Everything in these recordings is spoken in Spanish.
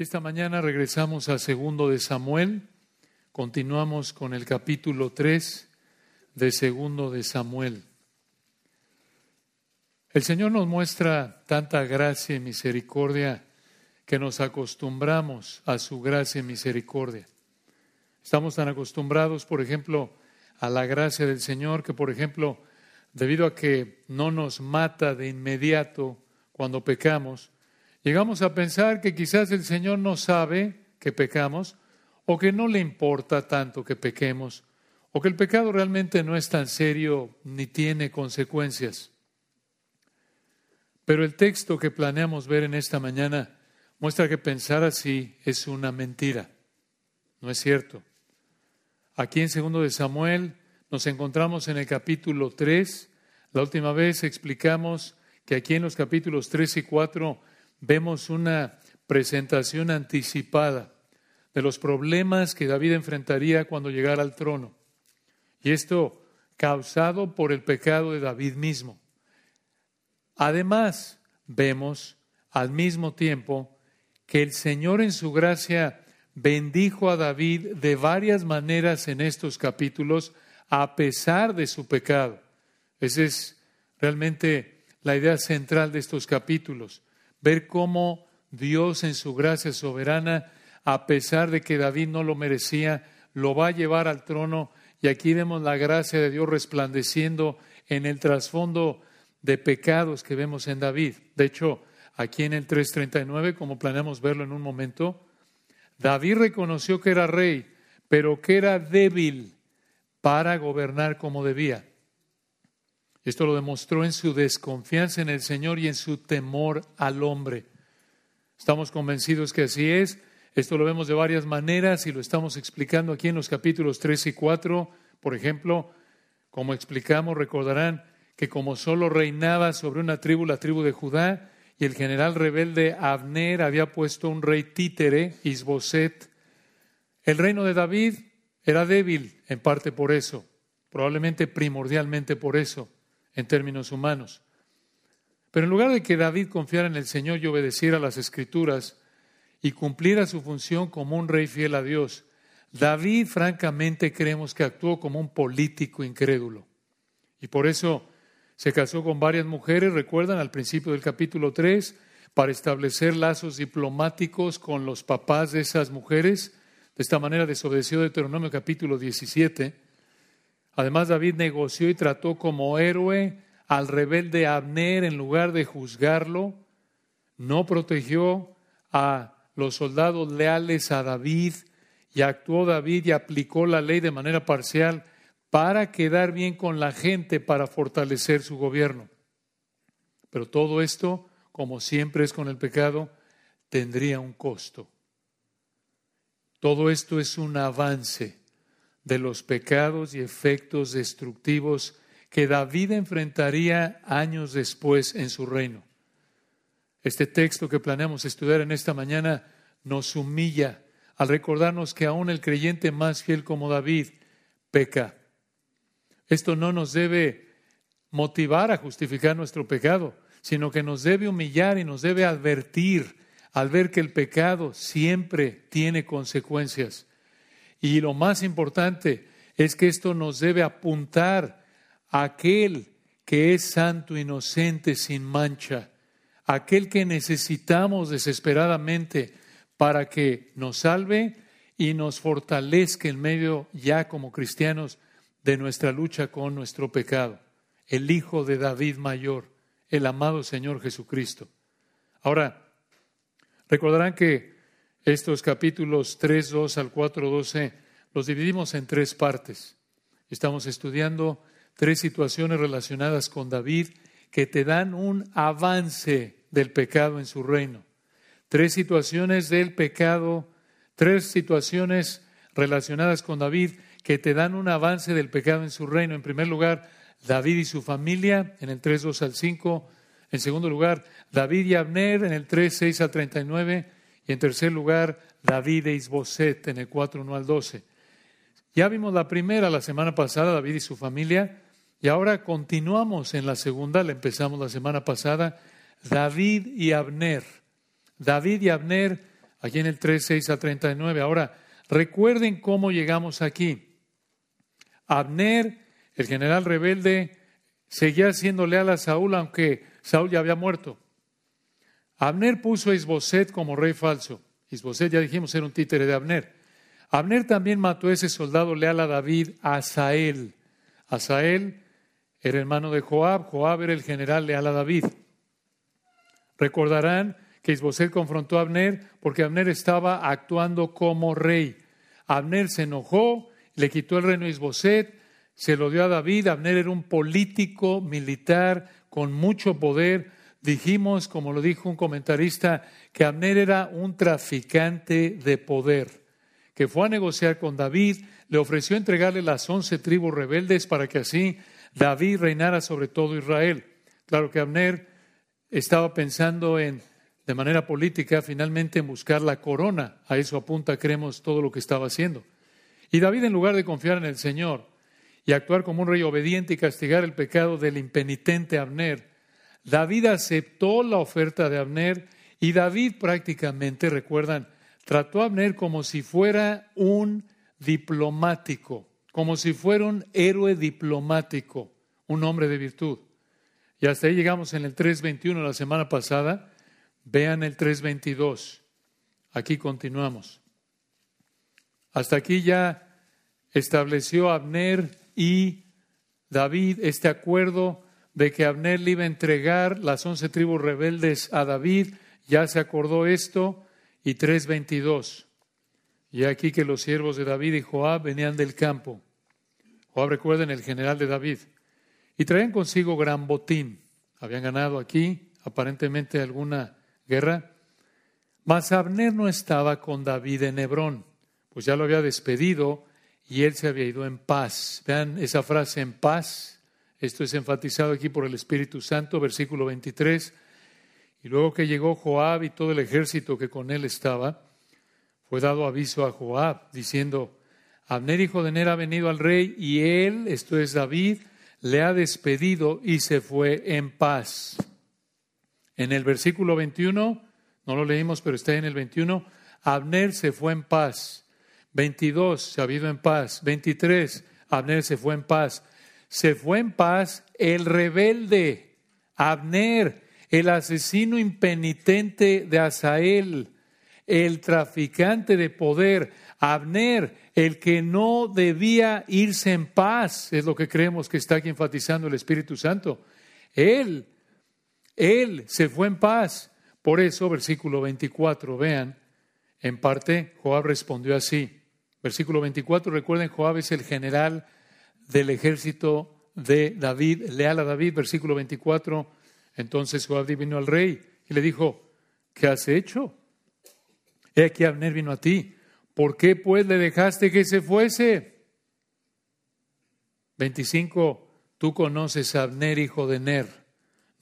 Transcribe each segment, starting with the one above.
Esta mañana regresamos a segundo de Samuel. Continuamos con el capítulo 3 de segundo de Samuel. El Señor nos muestra tanta gracia y misericordia que nos acostumbramos a su gracia y misericordia. Estamos tan acostumbrados, por ejemplo, a la gracia del Señor que, por ejemplo, debido a que no nos mata de inmediato cuando pecamos, Llegamos a pensar que quizás el Señor no sabe que pecamos o que no le importa tanto que pequemos o que el pecado realmente no es tan serio ni tiene consecuencias. Pero el texto que planeamos ver en esta mañana muestra que pensar así es una mentira. No es cierto. Aquí en segundo de Samuel nos encontramos en el capítulo 3. La última vez explicamos que aquí en los capítulos 3 y 4 vemos una presentación anticipada de los problemas que David enfrentaría cuando llegara al trono. Y esto causado por el pecado de David mismo. Además, vemos al mismo tiempo que el Señor en su gracia bendijo a David de varias maneras en estos capítulos a pesar de su pecado. Esa es realmente la idea central de estos capítulos ver cómo Dios en su gracia soberana, a pesar de que David no lo merecía, lo va a llevar al trono y aquí vemos la gracia de Dios resplandeciendo en el trasfondo de pecados que vemos en David. De hecho, aquí en el 3.39, como planeamos verlo en un momento, David reconoció que era rey, pero que era débil para gobernar como debía. Esto lo demostró en su desconfianza en el Señor y en su temor al hombre. Estamos convencidos que así es. Esto lo vemos de varias maneras y lo estamos explicando aquí en los capítulos 3 y 4. Por ejemplo, como explicamos, recordarán que como solo reinaba sobre una tribu, la tribu de Judá, y el general rebelde Abner había puesto un rey títere, Isboset, el reino de David era débil en parte por eso, probablemente primordialmente por eso en términos humanos. Pero en lugar de que David confiara en el Señor y obedeciera las escrituras y cumpliera su función como un rey fiel a Dios, David francamente creemos que actuó como un político incrédulo. Y por eso se casó con varias mujeres, recuerdan al principio del capítulo 3, para establecer lazos diplomáticos con los papás de esas mujeres. De esta manera desobedeció Deuteronomio capítulo 17 Además, David negoció y trató como héroe al rebelde Abner en lugar de juzgarlo. No protegió a los soldados leales a David y actuó David y aplicó la ley de manera parcial para quedar bien con la gente, para fortalecer su gobierno. Pero todo esto, como siempre es con el pecado, tendría un costo. Todo esto es un avance de los pecados y efectos destructivos que David enfrentaría años después en su reino. Este texto que planeamos estudiar en esta mañana nos humilla al recordarnos que aún el creyente más fiel como David peca. Esto no nos debe motivar a justificar nuestro pecado, sino que nos debe humillar y nos debe advertir al ver que el pecado siempre tiene consecuencias. Y lo más importante es que esto nos debe apuntar a aquel que es santo, inocente, sin mancha, aquel que necesitamos desesperadamente para que nos salve y nos fortalezca en medio ya como cristianos de nuestra lucha con nuestro pecado, el Hijo de David mayor, el amado Señor Jesucristo. Ahora, recordarán que estos capítulos 3, 2 al 4, 12 los dividimos en tres partes. Estamos estudiando tres situaciones relacionadas con David que te dan un avance del pecado en su reino. Tres situaciones del pecado, tres situaciones relacionadas con David que te dan un avance del pecado en su reino. En primer lugar, David y su familia, en el 3, 2 al 5. En segundo lugar, David y Abner, en el 3, 6 al 39. Y en tercer lugar, David e Isboset en el 4, 1 al 12. Ya vimos la primera la semana pasada, David y su familia, y ahora continuamos en la segunda, la empezamos la semana pasada, David y Abner. David y Abner, aquí en el 3, 6 a 39. Ahora, recuerden cómo llegamos aquí. Abner, el general rebelde, seguía siendo leal a Saúl, aunque Saúl ya había muerto. Abner puso a Isboset como rey falso. Isboset, ya dijimos, era un títere de Abner. Abner también mató a ese soldado leal a David, Asael. Asael era hermano de Joab, Joab era el general leal a David. Recordarán que Isboset confrontó a Abner porque Abner estaba actuando como rey. Abner se enojó, le quitó el reino a Isboset, se lo dio a David. Abner era un político militar con mucho poder. Dijimos, como lo dijo un comentarista, que Abner era un traficante de poder, que fue a negociar con David, le ofreció entregarle las once tribus rebeldes para que así David reinara sobre todo Israel. Claro que Abner estaba pensando en, de manera política, finalmente en buscar la corona. A eso apunta, creemos, todo lo que estaba haciendo. Y David, en lugar de confiar en el Señor y actuar como un rey obediente y castigar el pecado del impenitente Abner, David aceptó la oferta de Abner y David prácticamente, recuerdan, trató a Abner como si fuera un diplomático, como si fuera un héroe diplomático, un hombre de virtud. Y hasta ahí llegamos en el 3.21 la semana pasada. Vean el 3.22. Aquí continuamos. Hasta aquí ya estableció Abner y David este acuerdo de que Abner le iba a entregar las once tribus rebeldes a David. Ya se acordó esto. Y 3.22. Y aquí que los siervos de David y Joab venían del campo. Joab, recuerden, el general de David y traían consigo gran botín. Habían ganado aquí aparentemente alguna guerra. Mas Abner no estaba con David en Hebrón, pues ya lo había despedido y él se había ido en paz. Vean esa frase en paz. Esto es enfatizado aquí por el Espíritu Santo, versículo 23. Y luego que llegó Joab y todo el ejército que con él estaba, fue dado aviso a Joab, diciendo, Abner, hijo de Ner, ha venido al rey y él, esto es David, le ha despedido y se fue en paz. En el versículo 21, no lo leímos, pero está en el 21, Abner se fue en paz. 22, se ha ido en paz. 23, Abner se fue en paz. Se fue en paz el rebelde, Abner, el asesino impenitente de Asael, el traficante de poder, Abner, el que no debía irse en paz, es lo que creemos que está aquí enfatizando el Espíritu Santo. Él, él se fue en paz. Por eso, versículo 24, vean, en parte Joab respondió así. Versículo 24, recuerden, Joab es el general del ejército de David, leal a David, versículo 24. Entonces Joab vino al rey y le dijo, ¿qué has hecho? He aquí Abner vino a ti ¿Por qué pues le dejaste que se fuese? 25. Tú conoces a Abner, hijo de Ner.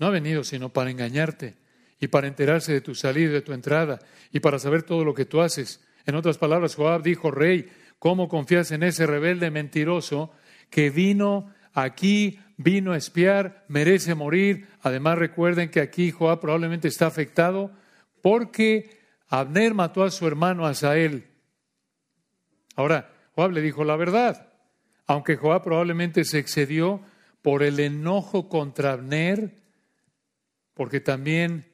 No ha venido sino para engañarte y para enterarse de tu salida y de tu entrada y para saber todo lo que tú haces. En otras palabras, Joab dijo, Rey, ¿cómo confías en ese rebelde mentiroso que vino aquí, vino a espiar, merece morir? Además, recuerden que aquí Joab probablemente está afectado porque Abner mató a su hermano Asael Ahora, Joab le dijo la verdad, aunque Joab probablemente se excedió por el enojo contra Abner, porque también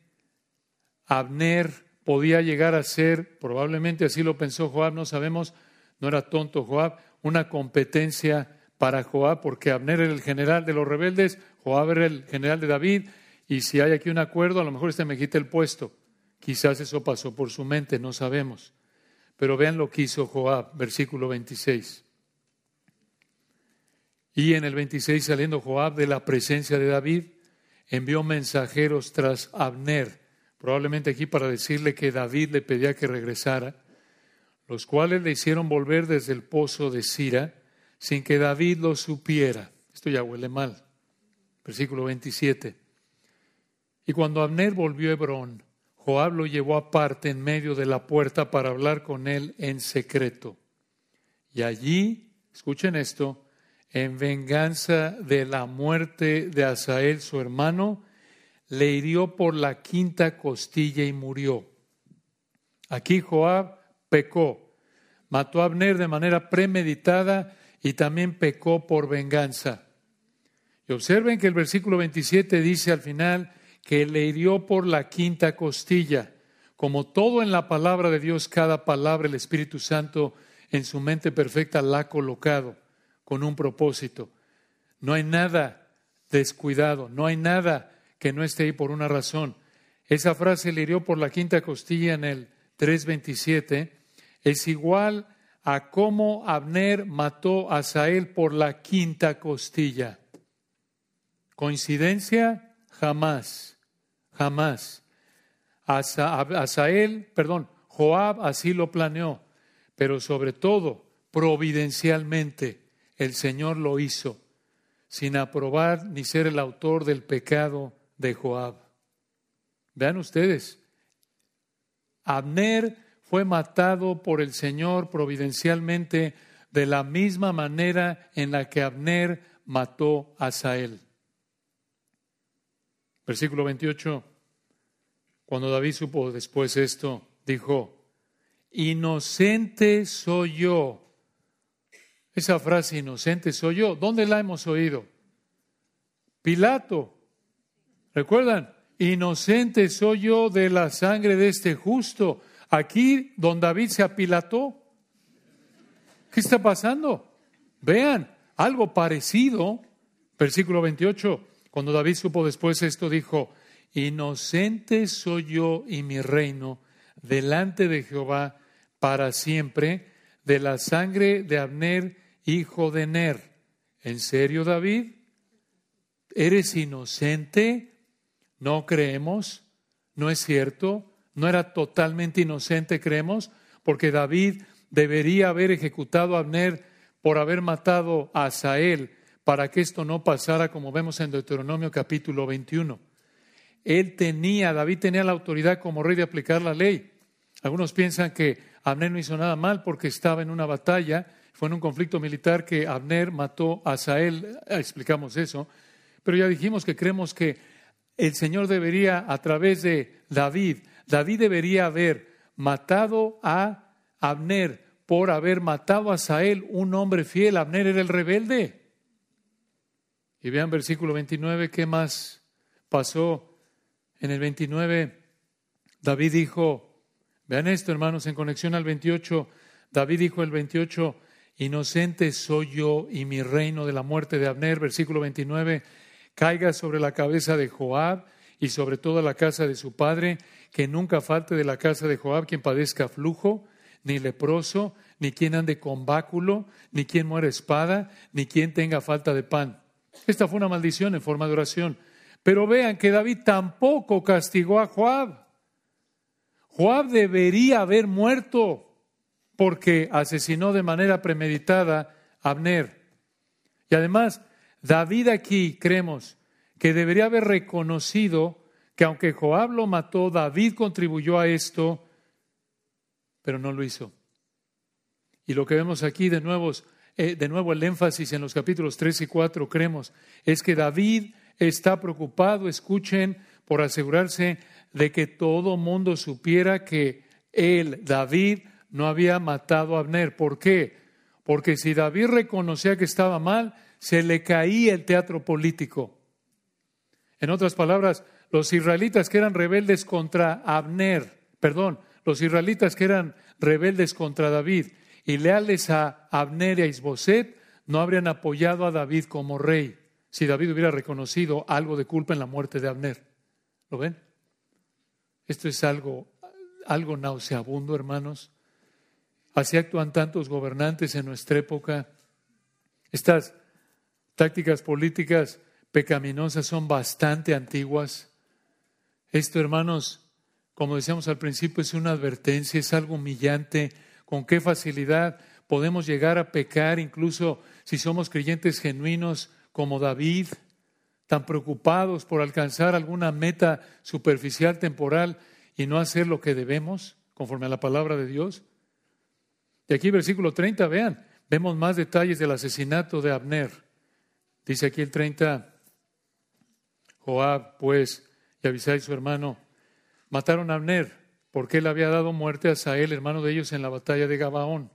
Abner podía llegar a ser, probablemente así lo pensó Joab, no sabemos, no era tonto Joab, una competencia para Joab, porque Abner era el general de los rebeldes, Joab era el general de David, y si hay aquí un acuerdo, a lo mejor este me quita el puesto. Quizás eso pasó por su mente, no sabemos. Pero vean lo que hizo Joab, versículo 26. Y en el 26, saliendo Joab de la presencia de David, envió mensajeros tras Abner, probablemente aquí para decirle que David le pedía que regresara, los cuales le hicieron volver desde el pozo de Sira, sin que David lo supiera. Esto ya huele mal. Versículo 27. Y cuando Abner volvió a Hebrón, Joab lo llevó aparte en medio de la puerta para hablar con él en secreto. Y allí, escuchen esto, en venganza de la muerte de Asael, su hermano, le hirió por la quinta costilla y murió. Aquí Joab pecó, mató a Abner de manera premeditada y también pecó por venganza. Y observen que el versículo 27 dice al final que le hirió por la quinta costilla. Como todo en la palabra de Dios, cada palabra el Espíritu Santo en su mente perfecta la ha colocado con un propósito. No hay nada descuidado, no hay nada que no esté ahí por una razón. Esa frase le hirió por la quinta costilla en el 3.27 es igual a cómo Abner mató a Sael por la quinta costilla. ¿Coincidencia? Jamás, jamás. Asael, perdón, Joab así lo planeó, pero sobre todo, providencialmente, el Señor lo hizo, sin aprobar ni ser el autor del pecado de Joab. Vean ustedes, Abner fue matado por el Señor providencialmente de la misma manera en la que Abner mató a Sael. Versículo 28. Cuando David supo después esto, dijo, inocente soy yo. Esa frase, inocente soy yo, ¿dónde la hemos oído? Pilato. ¿Recuerdan? Inocente soy yo de la sangre de este justo. Aquí, don David se apilató. ¿Qué está pasando? Vean, algo parecido. Versículo 28. Cuando David supo después esto, dijo, Inocente soy yo y mi reino delante de Jehová para siempre de la sangre de Abner, hijo de Ner. ¿En serio, David? ¿Eres inocente? No creemos. ¿No es cierto? ¿No era totalmente inocente, creemos? Porque David debería haber ejecutado a Abner por haber matado a Asael para que esto no pasara como vemos en Deuteronomio capítulo 21. Él tenía, David tenía la autoridad como rey de aplicar la ley. Algunos piensan que Abner no hizo nada mal porque estaba en una batalla, fue en un conflicto militar que Abner mató a Sael, explicamos eso, pero ya dijimos que creemos que el Señor debería, a través de David, David debería haber matado a Abner por haber matado a Sael, un hombre fiel. Abner era el rebelde. Y vean versículo 29, ¿qué más pasó? En el 29, David dijo, vean esto hermanos, en conexión al 28, David dijo el 28, inocente soy yo y mi reino de la muerte de Abner, versículo 29, caiga sobre la cabeza de Joab y sobre toda la casa de su padre, que nunca falte de la casa de Joab quien padezca flujo, ni leproso, ni quien ande con báculo, ni quien muera espada, ni quien tenga falta de pan. Esta fue una maldición en forma de oración. Pero vean que David tampoco castigó a Joab. Joab debería haber muerto porque asesinó de manera premeditada a Abner. Y además, David aquí creemos que debería haber reconocido que aunque Joab lo mató, David contribuyó a esto, pero no lo hizo. Y lo que vemos aquí de nuevo eh, de nuevo el énfasis en los capítulos 3 y 4, creemos, es que David está preocupado, escuchen, por asegurarse de que todo mundo supiera que él, David, no había matado a Abner. ¿Por qué? Porque si David reconocía que estaba mal, se le caía el teatro político. En otras palabras, los israelitas que eran rebeldes contra Abner, perdón, los israelitas que eran rebeldes contra David, y leales a Abner y a Isboset, no habrían apoyado a David como rey si David hubiera reconocido algo de culpa en la muerte de Abner. ¿Lo ven? Esto es algo, algo nauseabundo, hermanos. Así actúan tantos gobernantes en nuestra época. Estas tácticas políticas pecaminosas son bastante antiguas. Esto, hermanos, como decíamos al principio, es una advertencia, es algo humillante con qué facilidad podemos llegar a pecar, incluso si somos creyentes genuinos como David, tan preocupados por alcanzar alguna meta superficial, temporal, y no hacer lo que debemos, conforme a la palabra de Dios. Y aquí versículo 30, vean, vemos más detalles del asesinato de Abner. Dice aquí el 30, Joab, pues, y Abisai su hermano, mataron a Abner porque él había dado muerte a Sael, hermano de ellos, en la batalla de Gabaón.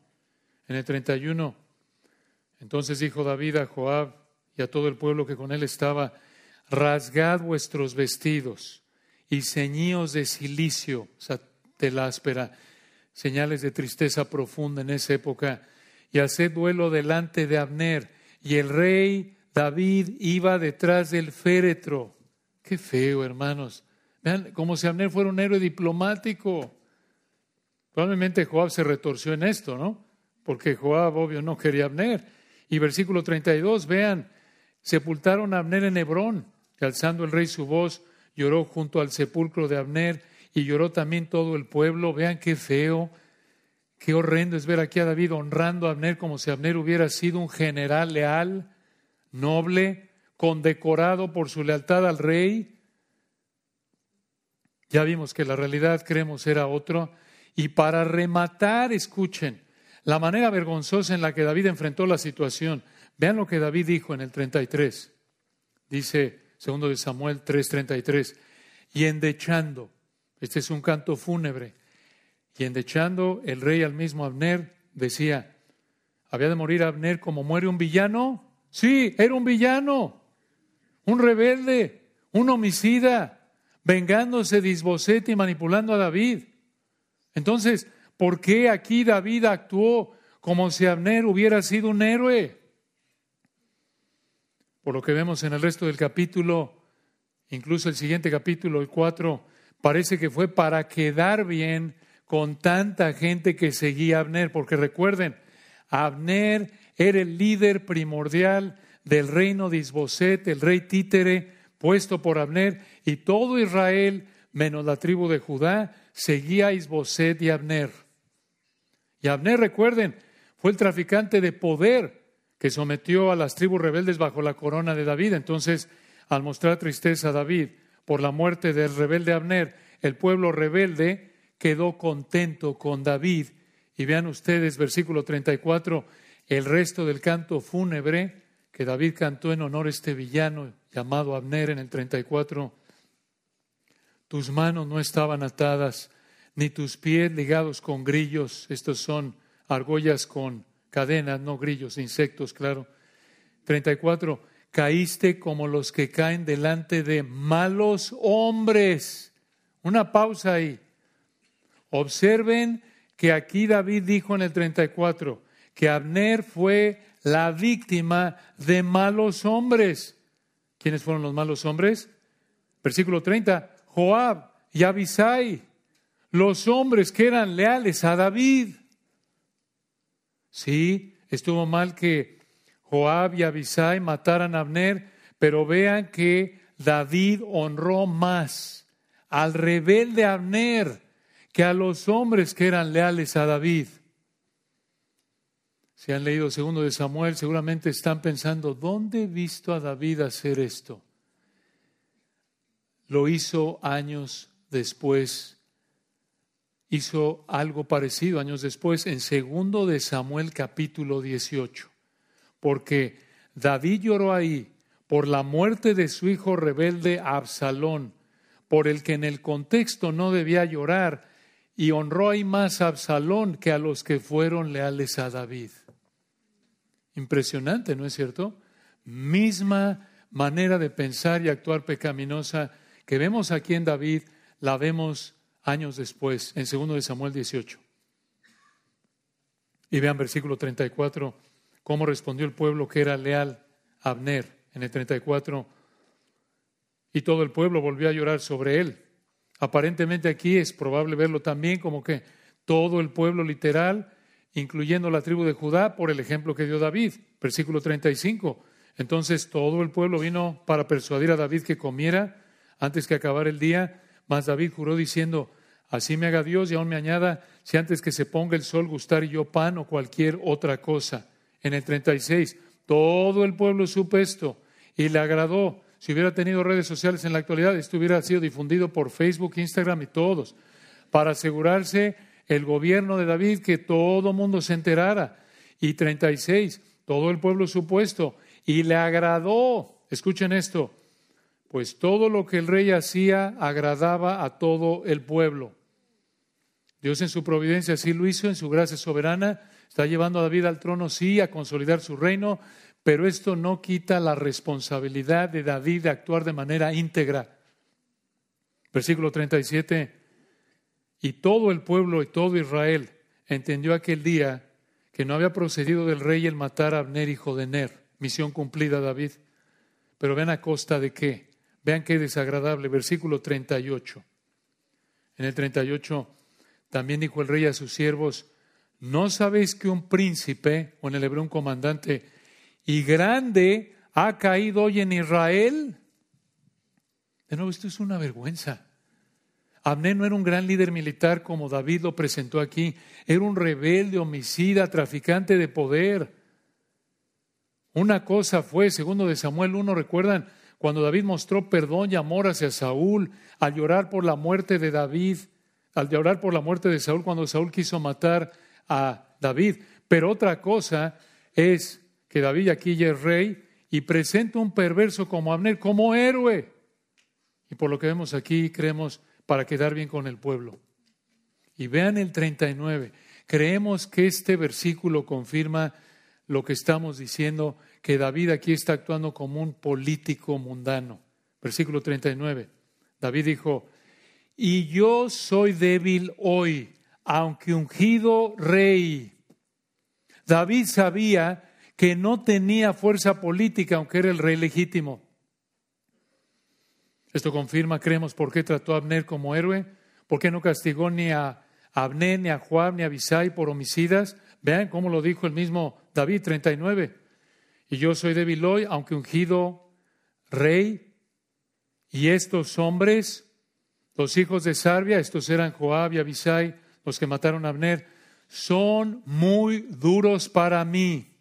En el 31, entonces dijo David a Joab y a todo el pueblo que con él estaba, rasgad vuestros vestidos y ceñíos de silicio, o sea, señales de tristeza profunda en esa época, y haced duelo delante de Abner. Y el rey David iba detrás del féretro. Qué feo, hermanos. Vean, como si Abner fuera un héroe diplomático. Probablemente Joab se retorció en esto, ¿no? Porque Joab, obvio, no quería Abner. Y versículo 32, vean, sepultaron a Abner en Hebrón, y alzando el rey su voz, lloró junto al sepulcro de Abner, y lloró también todo el pueblo. Vean qué feo, qué horrendo es ver aquí a David honrando a Abner como si Abner hubiera sido un general leal, noble, condecorado por su lealtad al rey. Ya vimos que la realidad, creemos, era otro. Y para rematar, escuchen, la manera vergonzosa en la que David enfrentó la situación. Vean lo que David dijo en el 33. Dice, segundo de Samuel 3:33, y endechando, este es un canto fúnebre, y endechando el rey al mismo Abner decía, ¿había de morir Abner como muere un villano? Sí, era un villano, un rebelde, un homicida, vengándose de Isbosete y manipulando a David. Entonces, ¿por qué aquí David actuó como si Abner hubiera sido un héroe? Por lo que vemos en el resto del capítulo, incluso el siguiente capítulo, el 4, parece que fue para quedar bien con tanta gente que seguía a Abner, porque recuerden, Abner era el líder primordial del reino de Isboset, el rey títere puesto por Abner, y todo Israel, menos la tribu de Judá, seguía a Isboset y Abner. Y Abner, recuerden, fue el traficante de poder que sometió a las tribus rebeldes bajo la corona de David. Entonces, al mostrar tristeza a David por la muerte del rebelde Abner, el pueblo rebelde quedó contento con David. Y vean ustedes, versículo 34, el resto del canto fúnebre que David cantó en honor a este villano llamado Abner en el 34. Tus manos no estaban atadas, ni tus pies ligados con grillos. Estos son argollas con cadenas, no grillos, insectos, claro. 34. Caíste como los que caen delante de malos hombres. Una pausa ahí. Observen que aquí David dijo en el 34 que Abner fue la víctima de malos hombres. ¿Quiénes fueron los malos hombres? Versículo 30, Joab y Abisai, los hombres que eran leales a David. Sí, estuvo mal que Joab y Abisai mataran a Abner, pero vean que David honró más al rebelde Abner que a los hombres que eran leales a David. Si han leído segundo de Samuel, seguramente están pensando, ¿dónde he visto a David hacer esto? Lo hizo años después. Hizo algo parecido años después en segundo de Samuel capítulo 18. Porque David lloró ahí por la muerte de su hijo rebelde Absalón, por el que en el contexto no debía llorar, y honró ahí más a Absalón que a los que fueron leales a David. Impresionante, ¿no es cierto? Misma manera de pensar y actuar pecaminosa que vemos aquí en David, la vemos años después, en 2 de Samuel 18. Y vean versículo 34, cómo respondió el pueblo que era leal a Abner en el 34. Y todo el pueblo volvió a llorar sobre él. Aparentemente aquí es probable verlo también como que todo el pueblo literal incluyendo la tribu de Judá, por el ejemplo que dio David, versículo 35. Entonces todo el pueblo vino para persuadir a David que comiera antes que acabara el día, mas David juró diciendo, así me haga Dios y aún me añada, si antes que se ponga el sol gustar yo pan o cualquier otra cosa. En el 36, todo el pueblo supo esto y le agradó. Si hubiera tenido redes sociales en la actualidad, esto hubiera sido difundido por Facebook, Instagram y todos, para asegurarse el gobierno de David que todo mundo se enterara. Y 36, todo el pueblo supuesto. Y le agradó, escuchen esto, pues todo lo que el rey hacía agradaba a todo el pueblo. Dios en su providencia sí lo hizo, en su gracia soberana, está llevando a David al trono, sí, a consolidar su reino, pero esto no quita la responsabilidad de David de actuar de manera íntegra. Versículo 37, y todo el pueblo y todo Israel entendió aquel día que no había procedido del rey el matar a Abner, hijo de Ner. Misión cumplida, David. Pero ven a costa de qué. Vean qué desagradable. Versículo 38. En el 38 también dijo el rey a sus siervos, ¿no sabéis que un príncipe, o en el hebreo un comandante, y grande ha caído hoy en Israel? De nuevo, esto es una vergüenza. Abner no era un gran líder militar como David lo presentó aquí, era un rebelde, homicida, traficante de poder. Una cosa fue, segundo de Samuel 1, recuerdan, cuando David mostró perdón y amor hacia Saúl, al llorar por la muerte de David, al llorar por la muerte de Saúl, cuando Saúl quiso matar a David. Pero otra cosa es que David aquí ya es rey y presenta un perverso como Abner, como héroe. Y por lo que vemos aquí, creemos para quedar bien con el pueblo. Y vean el 39. Creemos que este versículo confirma lo que estamos diciendo, que David aquí está actuando como un político mundano. Versículo 39. David dijo, y yo soy débil hoy, aunque ungido rey. David sabía que no tenía fuerza política, aunque era el rey legítimo. Esto confirma, creemos, por qué trató a Abner como héroe, por qué no castigó ni a Abner, ni a Juan, ni a Abisai por homicidas. Vean cómo lo dijo el mismo David 39. Y yo soy débil hoy, aunque ungido rey. Y estos hombres, los hijos de Sarbia, estos eran Joab y Abisai, los que mataron a Abner, son muy duros para mí.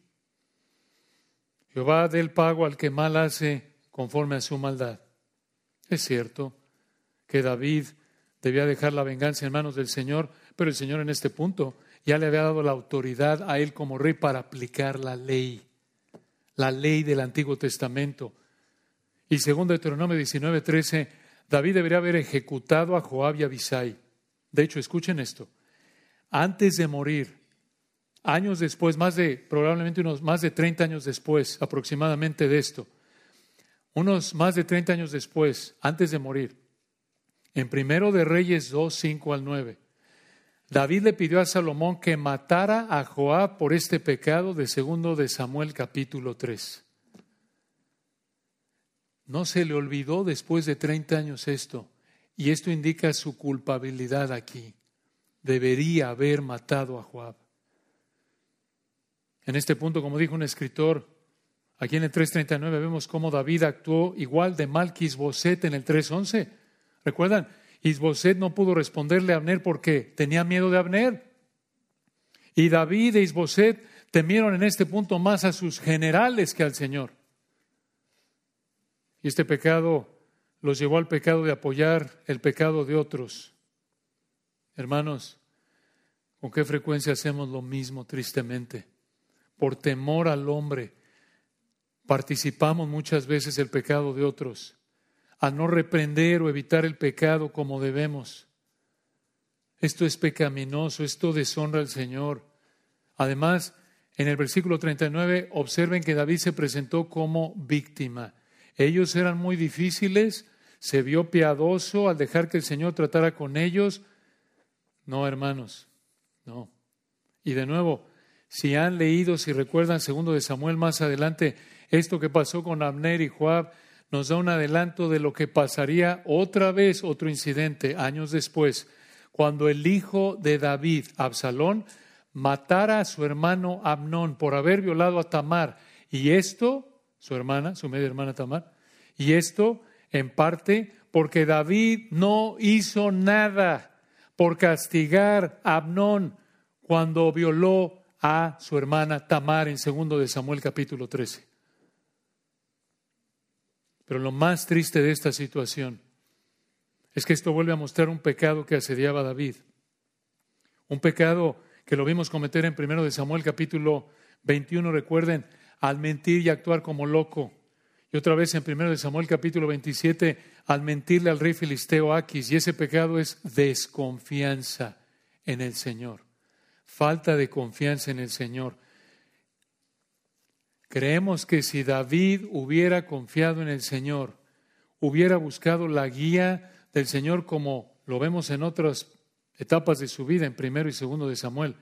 Jehová del pago al que mal hace conforme a su maldad. Es cierto que David debía dejar la venganza en manos del Señor, pero el Señor en este punto ya le había dado la autoridad a él como rey para aplicar la ley, la ley del Antiguo Testamento. Y según Deuteronomio 19:13, David debería haber ejecutado a Joab y a Abisai. De hecho, escuchen esto. Antes de morir, años después, más de probablemente unos más de 30 años después aproximadamente de esto, unos más de 30 años después, antes de morir, en primero de Reyes 2, 5 al 9, David le pidió a Salomón que matara a Joab por este pecado de segundo de Samuel capítulo 3. No se le olvidó después de 30 años esto, y esto indica su culpabilidad aquí. Debería haber matado a Joab. En este punto, como dijo un escritor, Aquí en el 3.39 vemos cómo David actuó igual de mal que Isboset en el 3.11. ¿Recuerdan? Isboset no pudo responderle a Abner porque tenía miedo de Abner. Y David e Isboset temieron en este punto más a sus generales que al Señor. Y este pecado los llevó al pecado de apoyar el pecado de otros. Hermanos, ¿con qué frecuencia hacemos lo mismo tristemente? Por temor al hombre participamos muchas veces del pecado de otros, a no reprender o evitar el pecado como debemos. Esto es pecaminoso, esto deshonra al Señor. Además, en el versículo 39, observen que David se presentó como víctima. Ellos eran muy difíciles, se vio piadoso al dejar que el Señor tratara con ellos. No, hermanos, no. Y de nuevo, si han leído, si recuerdan, segundo de Samuel más adelante, esto que pasó con Abner y Joab nos da un adelanto de lo que pasaría otra vez, otro incidente, años después, cuando el hijo de David, Absalón, matara a su hermano Amnón por haber violado a Tamar. Y esto, su hermana, su media hermana Tamar, y esto en parte porque David no hizo nada por castigar a Amnón cuando violó a su hermana Tamar en segundo de Samuel capítulo 13. Pero lo más triste de esta situación es que esto vuelve a mostrar un pecado que asediaba a David. Un pecado que lo vimos cometer en 1 de Samuel capítulo 21, recuerden, al mentir y actuar como loco. Y otra vez en 1 de Samuel capítulo 27, al mentirle al rey filisteo Aquis. Y ese pecado es desconfianza en el Señor. Falta de confianza en el Señor. Creemos que si David hubiera confiado en el Señor, hubiera buscado la guía del Señor como lo vemos en otras etapas de su vida, en primero y segundo de Samuel.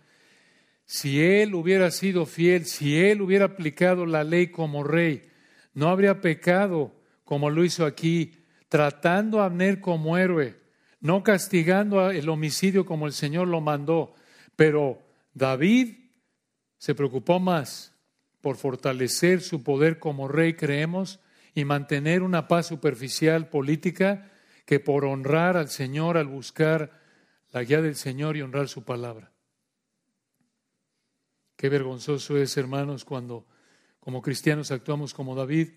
Si él hubiera sido fiel, si él hubiera aplicado la ley como rey, no habría pecado como lo hizo aquí, tratando a Abner como héroe, no castigando el homicidio como el Señor lo mandó. Pero David se preocupó más por fortalecer su poder como rey, creemos, y mantener una paz superficial política que por honrar al Señor al buscar la guía del Señor y honrar su palabra. Qué vergonzoso es, hermanos, cuando como cristianos actuamos como David,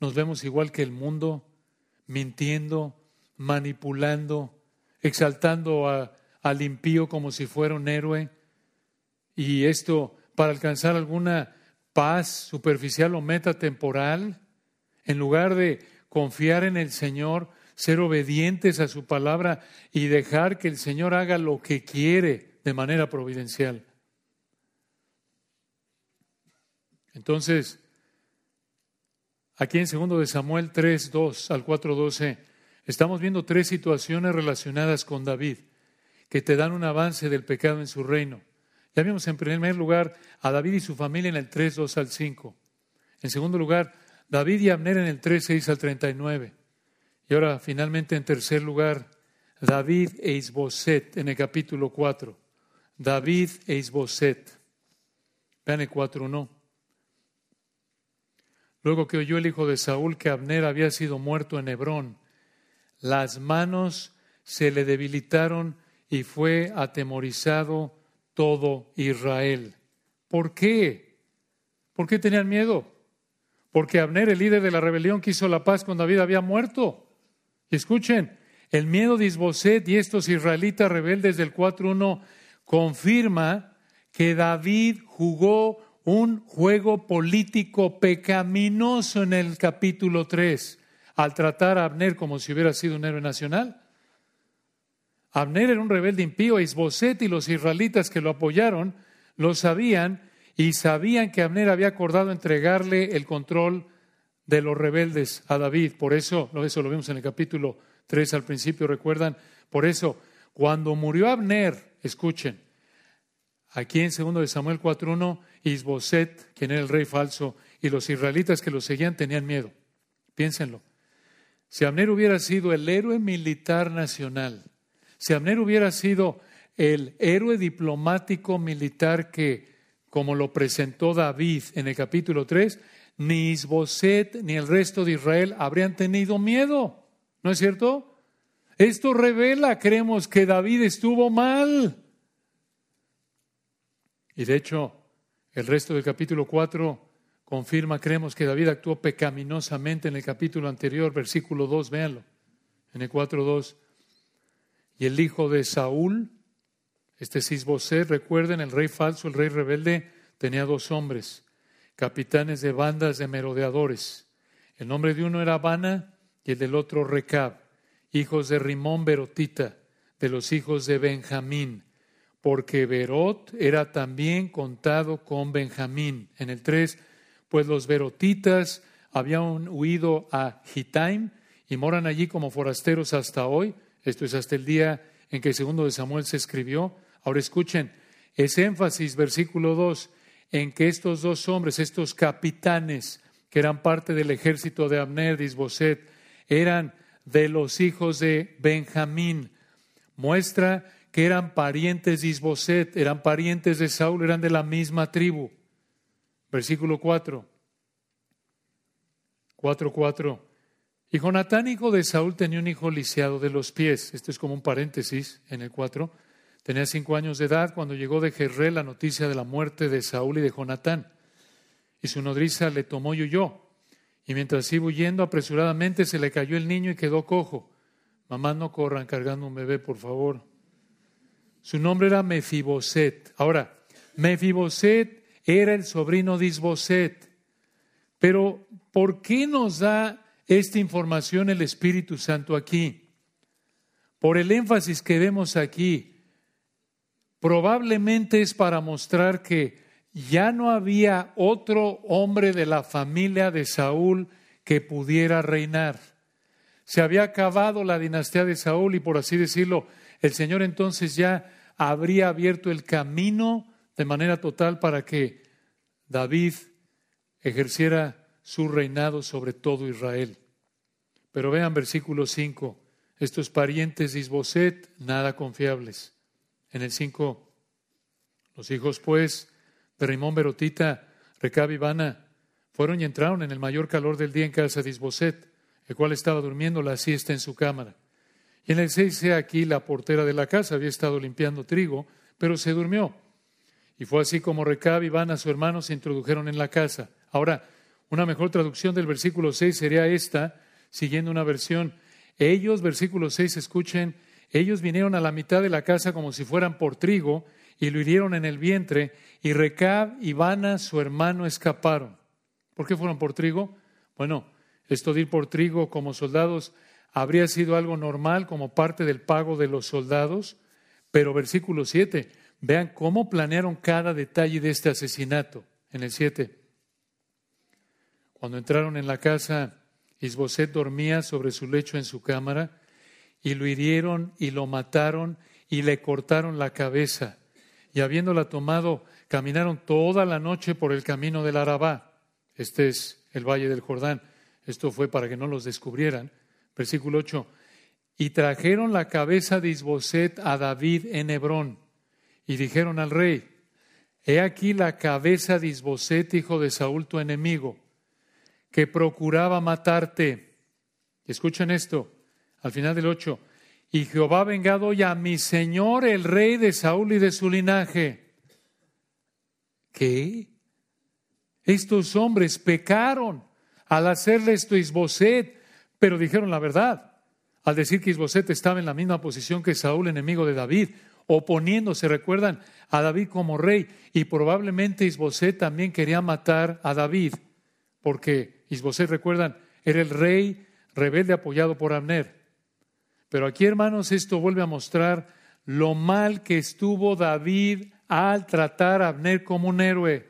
nos vemos igual que el mundo, mintiendo, manipulando, exaltando al impío como si fuera un héroe. Y esto para alcanzar alguna paz superficial o meta temporal, en lugar de confiar en el Señor, ser obedientes a su palabra y dejar que el Señor haga lo que quiere de manera providencial. Entonces, aquí en 2 de Samuel 3, 2 al 4, 12, estamos viendo tres situaciones relacionadas con David que te dan un avance del pecado en su reino. Ya vimos en primer lugar a David y su familia en el 3, 2 al 5. En segundo lugar, David y Abner en el 3, 6 al 39. Y ahora, finalmente, en tercer lugar, David e Isboset en el capítulo 4. David e Isboset. Vean el 4, no. Luego que oyó el hijo de Saúl que Abner había sido muerto en Hebrón, las manos se le debilitaron y fue atemorizado todo Israel. ¿Por qué? ¿Por qué tenían miedo? Porque Abner, el líder de la rebelión, quiso la paz cuando David había muerto. Y escuchen, el miedo de Isboset y estos israelitas rebeldes del 4.1 confirma que David jugó un juego político pecaminoso en el capítulo 3 al tratar a Abner como si hubiera sido un héroe nacional. Abner era un rebelde impío, Isboset y los israelitas que lo apoyaron lo sabían y sabían que Abner había acordado entregarle el control de los rebeldes a David. Por eso, eso lo vimos en el capítulo 3 al principio, recuerdan. Por eso, cuando murió Abner, escuchen, aquí en 2 de Samuel 4.1, Isboset, quien era el rey falso, y los israelitas que lo seguían tenían miedo. Piénsenlo. Si Abner hubiera sido el héroe militar nacional, si Abner hubiera sido el héroe diplomático militar que, como lo presentó David en el capítulo 3, ni Isboset ni el resto de Israel habrían tenido miedo. ¿No es cierto? Esto revela, creemos, que David estuvo mal. Y de hecho, el resto del capítulo 4 confirma, creemos que David actuó pecaminosamente en el capítulo anterior, versículo 2, véanlo, en el 4.2. Y el hijo de Saúl, este Sisboset, recuerden, el rey falso, el rey rebelde, tenía dos hombres, capitanes de bandas de merodeadores. El nombre de uno era Bana y el del otro Recab, hijos de Rimón Berotita, de los hijos de Benjamín porque Berot era también contado con Benjamín. En el 3, pues los berotitas habían huido a Gitaim y moran allí como forasteros hasta hoy. Esto es hasta el día en que el segundo de Samuel se escribió. Ahora escuchen, ese énfasis, versículo 2, en que estos dos hombres, estos capitanes, que eran parte del ejército de Abner, de Isboset, eran de los hijos de Benjamín, muestra que eran parientes de Isboset, eran parientes de Saúl, eran de la misma tribu. Versículo 4. 4, 4. Y Jonatán, hijo de Saúl, tenía un hijo lisiado de los pies. Esto es como un paréntesis en el 4. Tenía cinco años de edad cuando llegó de Jerrel la noticia de la muerte de Saúl y de Jonatán. Y su nodriza le tomó y huyó. Y mientras iba huyendo apresuradamente se le cayó el niño y quedó cojo. Mamá, no corran cargando un bebé, por favor. Su nombre era Mefiboset. Ahora, Mefiboset era el sobrino de Isboset. Pero, ¿por qué nos da esta información el Espíritu Santo aquí? Por el énfasis que vemos aquí. probablemente es para mostrar que ya no había otro hombre de la familia de Saúl que pudiera reinar. Se había acabado la dinastía de Saúl y por así decirlo, el Señor entonces ya habría abierto el camino de manera total para que David ejerciera su reinado sobre todo Israel. Pero vean versículo 5, estos parientes de Isboset, nada confiables. En el 5, los hijos pues de Rimón Berotita, Recab y Bana, fueron y entraron en el mayor calor del día en casa de Isboset, el cual estaba durmiendo la siesta en su cámara. Y en el 6, aquí la portera de la casa había estado limpiando trigo, pero se durmió. Y fue así como Recab y Bana, su hermano, se introdujeron en la casa. Ahora, una mejor traducción del versículo 6 sería esta, siguiendo una versión. Ellos, versículo 6, escuchen, ellos vinieron a la mitad de la casa como si fueran por trigo y lo hirieron en el vientre, y Recab y Bana, su hermano, escaparon. ¿Por qué fueron por trigo? Bueno, esto de ir por trigo como soldados habría sido algo normal como parte del pago de los soldados, pero versículo 7, vean cómo planearon cada detalle de este asesinato. En el 7, cuando entraron en la casa, Isboset dormía sobre su lecho en su cámara, y lo hirieron y lo mataron y le cortaron la cabeza. Y habiéndola tomado, caminaron toda la noche por el camino del Arabá. Este es el valle del Jordán. Esto fue para que no los descubrieran. Versículo 8. Y trajeron la cabeza de Isboset a David en Hebrón. Y dijeron al rey, He aquí la cabeza de Isboset, hijo de Saúl, tu enemigo, que procuraba matarte. escuchen esto, al final del 8. Y Jehová ha vengado hoy a mi señor, el rey de Saúl y de su linaje. ¿Qué? Estos hombres pecaron al hacerle esto Isboset, pero dijeron la verdad. Al decir que Isboset estaba en la misma posición que Saúl, enemigo de David, oponiéndose, recuerdan, a David como rey. Y probablemente Isboset también quería matar a David, porque Isboset, recuerdan, era el rey rebelde apoyado por Abner. Pero aquí, hermanos, esto vuelve a mostrar lo mal que estuvo David al tratar a Abner como un héroe.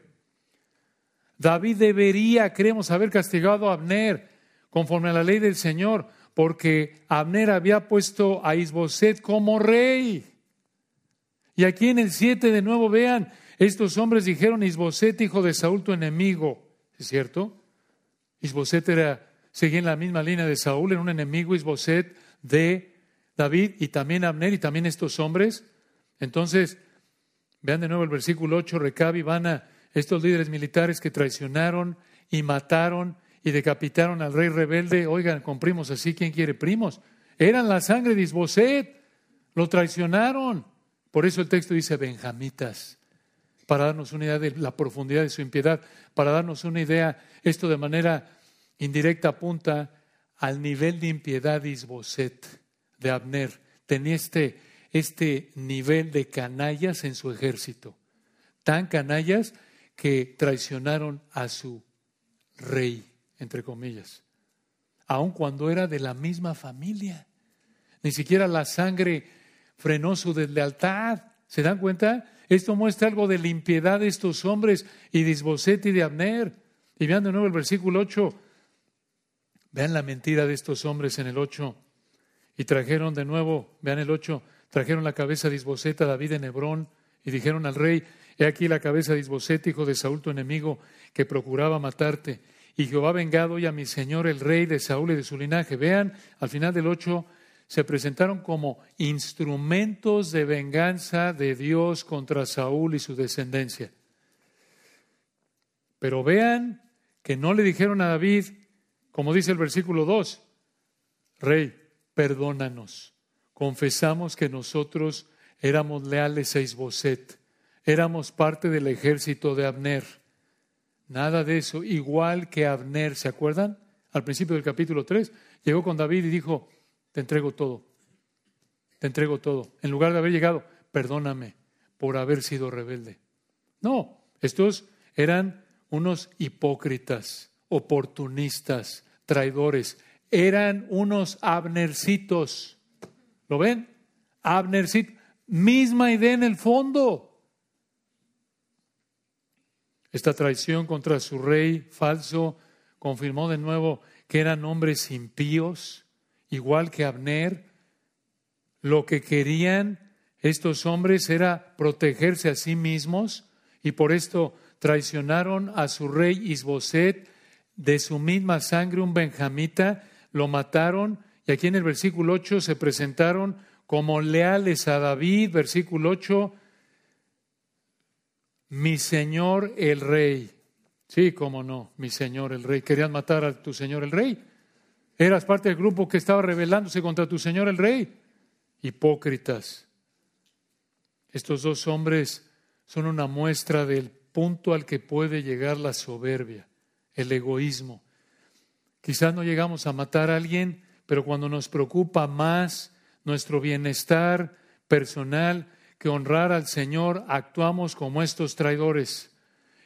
David debería, creemos, haber castigado a Abner conforme a la ley del Señor, porque Abner había puesto a Isboset como rey. Y aquí en el 7 de nuevo vean, estos hombres dijeron, Isboset, hijo de Saúl, tu enemigo. ¿Es cierto? Isboset era, seguía en la misma línea de Saúl, era un enemigo Isboset de David y también Abner y también estos hombres. Entonces, vean de nuevo el versículo 8, Recab y Bana, estos líderes militares que traicionaron y mataron y decapitaron al rey rebelde. Oigan, con primos así, ¿quién quiere primos? Eran la sangre de Isboset, lo traicionaron. Por eso el texto dice benjamitas, para darnos una idea de la profundidad de su impiedad, para darnos una idea, esto de manera indirecta apunta al nivel de impiedad Isboset, de Abner. Tenía este, este nivel de canallas en su ejército, tan canallas que traicionaron a su rey, entre comillas, aun cuando era de la misma familia. Ni siquiera la sangre frenó su deslealtad. ¿Se dan cuenta? Esto muestra algo de la de estos hombres y de y de Abner. Y vean de nuevo el versículo 8. Vean la mentira de estos hombres en el 8. Y trajeron de nuevo, vean el 8, trajeron la cabeza de Isboset a David en Hebrón y dijeron al rey, he aquí la cabeza de hijo de Saúl, tu enemigo, que procuraba matarte. Y Jehová ha vengado hoy a mi señor el rey de Saúl y de su linaje. Vean, al final del 8 se presentaron como instrumentos de venganza de Dios contra Saúl y su descendencia. Pero vean que no le dijeron a David, como dice el versículo 2, Rey, perdónanos. Confesamos que nosotros éramos leales a Isboset, éramos parte del ejército de Abner. Nada de eso, igual que Abner, ¿se acuerdan? Al principio del capítulo 3, llegó con David y dijo, te entrego todo, te entrego todo. En lugar de haber llegado, perdóname por haber sido rebelde. No, estos eran unos hipócritas, oportunistas, traidores. Eran unos abnercitos. ¿Lo ven? Abnercitos. Misma idea en el fondo. Esta traición contra su rey falso confirmó de nuevo que eran hombres impíos, igual que Abner. Lo que querían estos hombres era protegerse a sí mismos y por esto traicionaron a su rey Isboset de su misma sangre, un benjamita, lo mataron y aquí en el versículo 8 se presentaron como leales a David, versículo 8, mi señor el rey. Sí, cómo no, mi señor el rey. Querían matar a tu señor el rey. Eras parte del grupo que estaba rebelándose contra tu señor el rey. Hipócritas. Estos dos hombres son una muestra del punto al que puede llegar la soberbia, el egoísmo. Quizás no llegamos a matar a alguien, pero cuando nos preocupa más nuestro bienestar personal que honrar al Señor, actuamos como estos traidores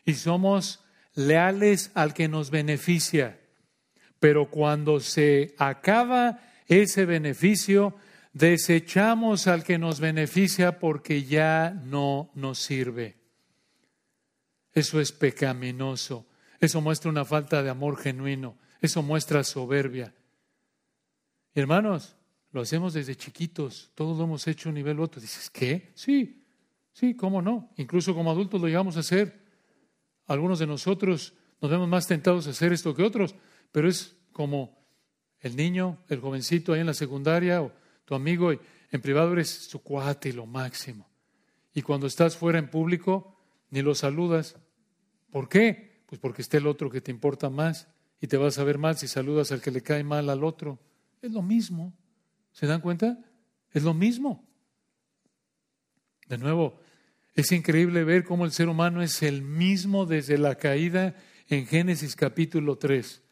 y somos leales al que nos beneficia. Pero cuando se acaba ese beneficio, desechamos al que nos beneficia porque ya no nos sirve. Eso es pecaminoso. Eso muestra una falta de amor genuino. Eso muestra soberbia. Hermanos, lo hacemos desde chiquitos. Todos lo hemos hecho a un nivel u otro. Dices, ¿qué? Sí, sí, ¿cómo no? Incluso como adultos lo llegamos a hacer. Algunos de nosotros nos vemos más tentados a hacer esto que otros, pero es como el niño, el jovencito ahí en la secundaria o tu amigo, y en privado eres su cuate y lo máximo. Y cuando estás fuera en público, ni lo saludas. ¿Por qué? Pues porque está el otro que te importa más y te vas a ver mal si saludas al que le cae mal al otro. Es lo mismo. ¿Se dan cuenta? Es lo mismo. De nuevo, es increíble ver cómo el ser humano es el mismo desde la caída en Génesis capítulo 3.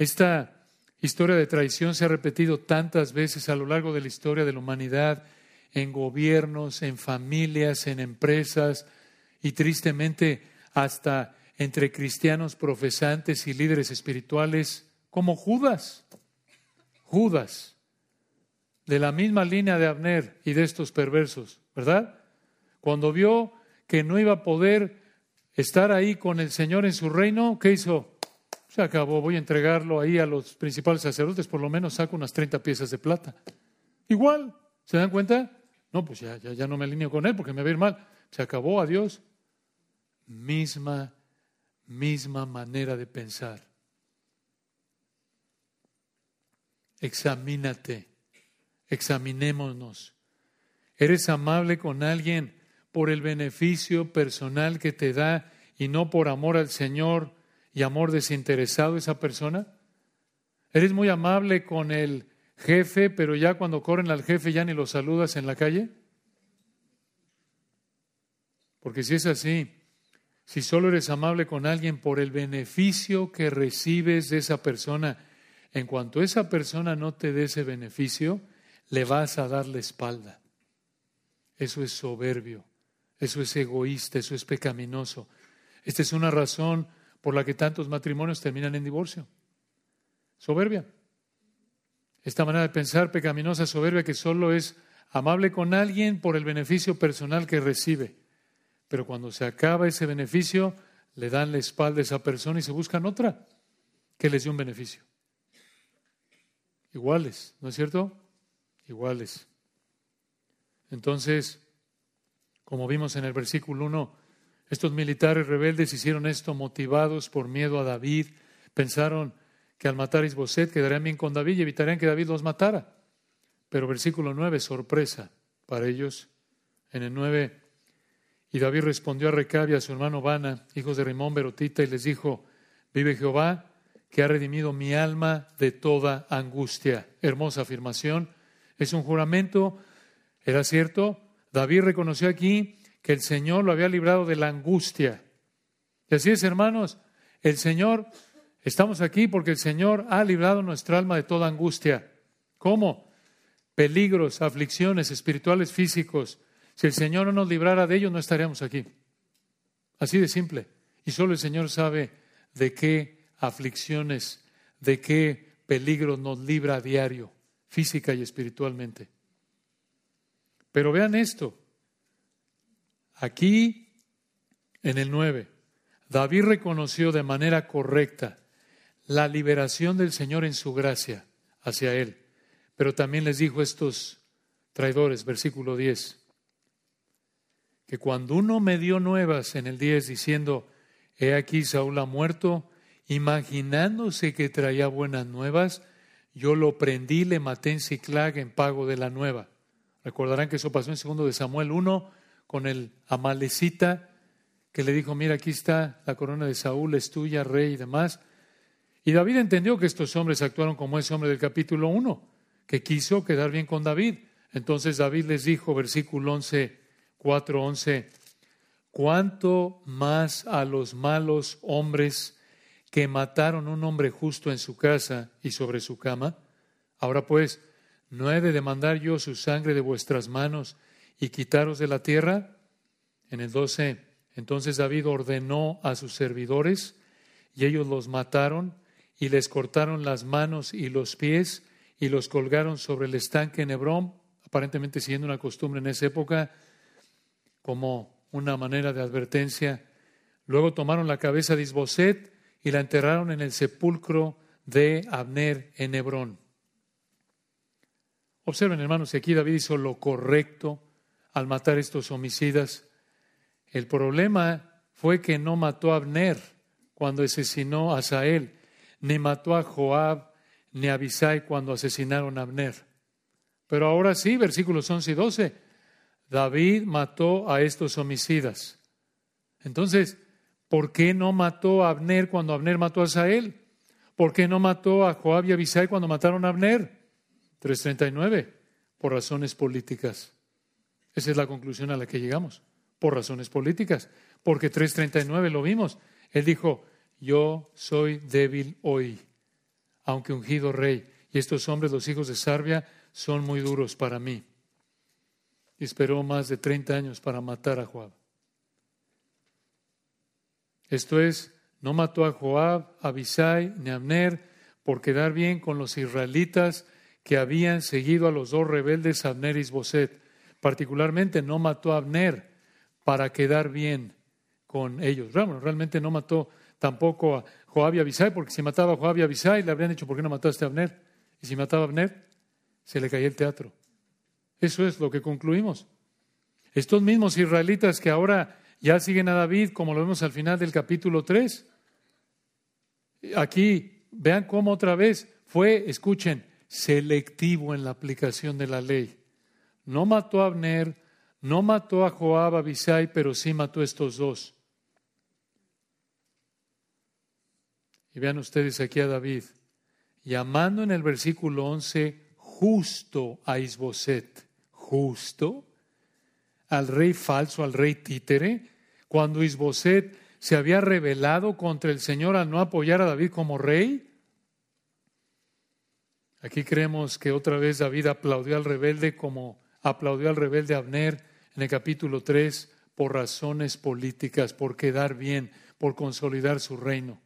Esta historia de traición se ha repetido tantas veces a lo largo de la historia de la humanidad, en gobiernos, en familias, en empresas y tristemente hasta entre cristianos profesantes y líderes espirituales como Judas. Judas, de la misma línea de Abner y de estos perversos, ¿verdad? Cuando vio que no iba a poder estar ahí con el Señor en su reino, ¿qué hizo? Se acabó, voy a entregarlo ahí a los principales sacerdotes, por lo menos saco unas 30 piezas de plata. Igual, ¿se dan cuenta? No, pues ya, ya, ya no me alineo con él porque me va a ir mal. Se acabó, adiós. Misma, misma manera de pensar. Examínate, examinémonos. ¿Eres amable con alguien por el beneficio personal que te da y no por amor al Señor y amor desinteresado esa persona? ¿Eres muy amable con el jefe, pero ya cuando corren al jefe ya ni lo saludas en la calle? Porque si es así, si solo eres amable con alguien por el beneficio que recibes de esa persona, en cuanto esa persona no te dé ese beneficio, le vas a dar la espalda. Eso es soberbio. Eso es egoísta, eso es pecaminoso. Esta es una razón por la que tantos matrimonios terminan en divorcio. Soberbia. Esta manera de pensar pecaminosa, soberbia, que solo es amable con alguien por el beneficio personal que recibe. Pero cuando se acaba ese beneficio, le dan la espalda a esa persona y se buscan otra que les dé un beneficio. Iguales, ¿no es cierto? Iguales. Entonces, como vimos en el versículo 1, estos militares rebeldes hicieron esto motivados por miedo a David. Pensaron que al matar a Isboset quedarían bien con David y evitarían que David los matara. Pero versículo 9, sorpresa para ellos. En el 9, y David respondió a Recabia, a su hermano Bana, hijos de Rimón Berotita, y les dijo, vive Jehová, que ha redimido mi alma de toda angustia. Hermosa afirmación. Es un juramento, era cierto, David reconoció aquí que el Señor lo había librado de la angustia. Y así es, hermanos, el Señor, estamos aquí porque el Señor ha librado nuestra alma de toda angustia. ¿Cómo? Peligros, aflicciones espirituales, físicos. Si el Señor no nos librara de ellos, no estaríamos aquí. Así de simple. Y solo el Señor sabe de qué aflicciones, de qué peligros nos libra a diario, física y espiritualmente. Pero vean esto. Aquí, en el 9, David reconoció de manera correcta la liberación del Señor en su gracia hacia él. Pero también les dijo estos traidores, versículo 10, que cuando uno me dio nuevas en el 10 diciendo, he aquí Saúl ha muerto, imaginándose que traía buenas nuevas, yo lo prendí, le maté en Ciclag en pago de la nueva. Recordarán que eso pasó en segundo de Samuel 1 con el amalecita que le dijo, mira, aquí está la corona de Saúl, es tuya, rey y demás. Y David entendió que estos hombres actuaron como ese hombre del capítulo 1, que quiso quedar bien con David. Entonces David les dijo, versículo 11, 4, 11, ¿cuánto más a los malos hombres que mataron un hombre justo en su casa y sobre su cama? Ahora pues, ¿no he de demandar yo su sangre de vuestras manos y quitaros de la tierra? En el 12, entonces David ordenó a sus servidores y ellos los mataron y les cortaron las manos y los pies y los colgaron sobre el estanque en Hebrón, aparentemente siguiendo una costumbre en esa época como una manera de advertencia. Luego tomaron la cabeza de Isboset y la enterraron en el sepulcro de Abner en Hebrón. Observen, hermanos, que aquí David hizo lo correcto al matar estos homicidas. El problema fue que no mató a Abner cuando asesinó a Sael, ni mató a Joab, ni a Abisai cuando asesinaron a Abner. Pero ahora sí, versículos 11 y 12, David mató a estos homicidas. Entonces, ¿por qué no mató a Abner cuando Abner mató a Sael? ¿Por qué no mató a Joab y a Abisai cuando mataron a Abner? 339, por razones políticas. Esa es la conclusión a la que llegamos, por razones políticas. Porque 339 lo vimos. Él dijo, yo soy débil hoy, aunque ungido rey, y estos hombres, los hijos de Sarbia, son muy duros para mí. Y esperó más de 30 años para matar a Joab. Esto es, no mató a Joab, a Abisai ni a Abner por quedar bien con los israelitas que habían seguido a los dos rebeldes Abner y. Particularmente no mató a Abner para quedar bien con ellos. Bueno, realmente no mató tampoco a Joab y Abisai, porque si mataba a Joab y Abisai le habrían dicho, ¿por qué no mataste a Abner? Y si mataba a Abner, se le caía el teatro. Eso es lo que concluimos. Estos mismos israelitas que ahora ya siguen a David, como lo vemos al final del capítulo 3, aquí vean cómo otra vez fue, escuchen, selectivo en la aplicación de la ley. No mató a Abner, no mató a Joab, a Abisai, pero sí mató a estos dos. Y vean ustedes aquí a David, llamando en el versículo 11 justo a Isboset, justo al rey falso, al rey títere, cuando Isboset se había rebelado contra el Señor al no apoyar a David como rey. Aquí creemos que otra vez David aplaudió al rebelde como aplaudió al rebelde Abner en el capítulo 3 por razones políticas, por quedar bien, por consolidar su reino.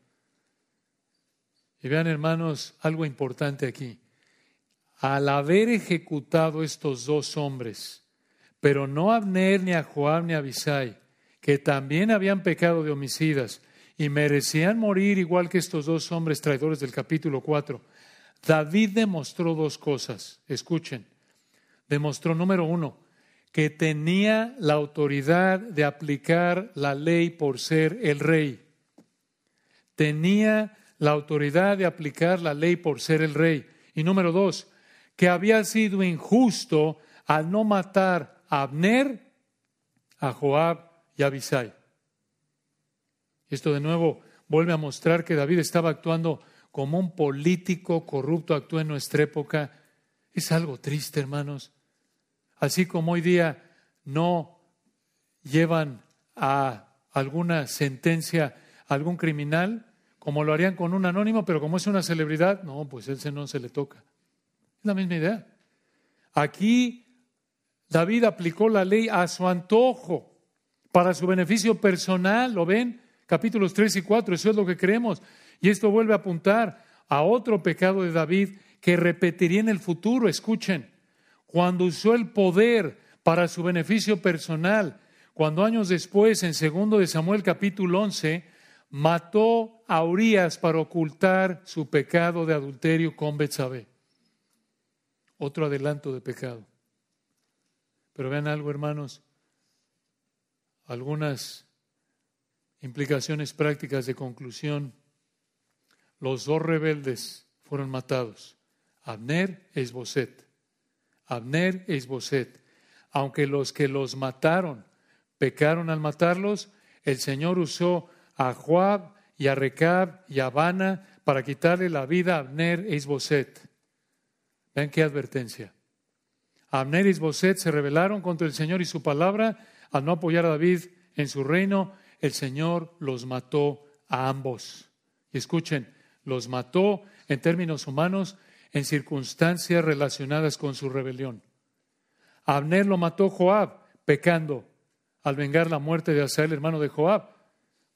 Y vean, hermanos, algo importante aquí. Al haber ejecutado estos dos hombres, pero no a Abner, ni a Joab, ni a Abisai, que también habían pecado de homicidas y merecían morir igual que estos dos hombres traidores del capítulo 4, David demostró dos cosas. Escuchen. Demostró, número uno, que tenía la autoridad de aplicar la ley por ser el rey. Tenía la autoridad de aplicar la ley por ser el rey. Y número dos, que había sido injusto al no matar a Abner, a Joab y a Abisai. Esto de nuevo vuelve a mostrar que David estaba actuando como un político corrupto actúa en nuestra época, es algo triste, hermanos. Así como hoy día no llevan a alguna sentencia a algún criminal, como lo harían con un anónimo, pero como es una celebridad, no, pues ese no se le toca. Es la misma idea. Aquí David aplicó la ley a su antojo, para su beneficio personal, ¿lo ven? Capítulos 3 y 4, eso es lo que creemos. Y esto vuelve a apuntar a otro pecado de David que repetiría en el futuro. Escuchen, cuando usó el poder para su beneficio personal. Cuando años después, en segundo de Samuel capítulo 11, mató a Urias para ocultar su pecado de adulterio con Betsabé. Otro adelanto de pecado. Pero vean algo, hermanos, algunas implicaciones prácticas de conclusión. Los dos rebeldes fueron matados, Abner e Isboset. Abner e Isboset. Aunque los que los mataron pecaron al matarlos, el Señor usó a Joab y a Recab y a Habana para quitarle la vida a Abner e Isboset. Vean qué advertencia. Abner y Isboset se rebelaron contra el Señor y su palabra al no apoyar a David en su reino. El Señor los mató a ambos. Y escuchen, los mató en términos humanos en circunstancias relacionadas con su rebelión. Abner lo mató Joab, pecando, al vengar la muerte de Asael, hermano de Joab.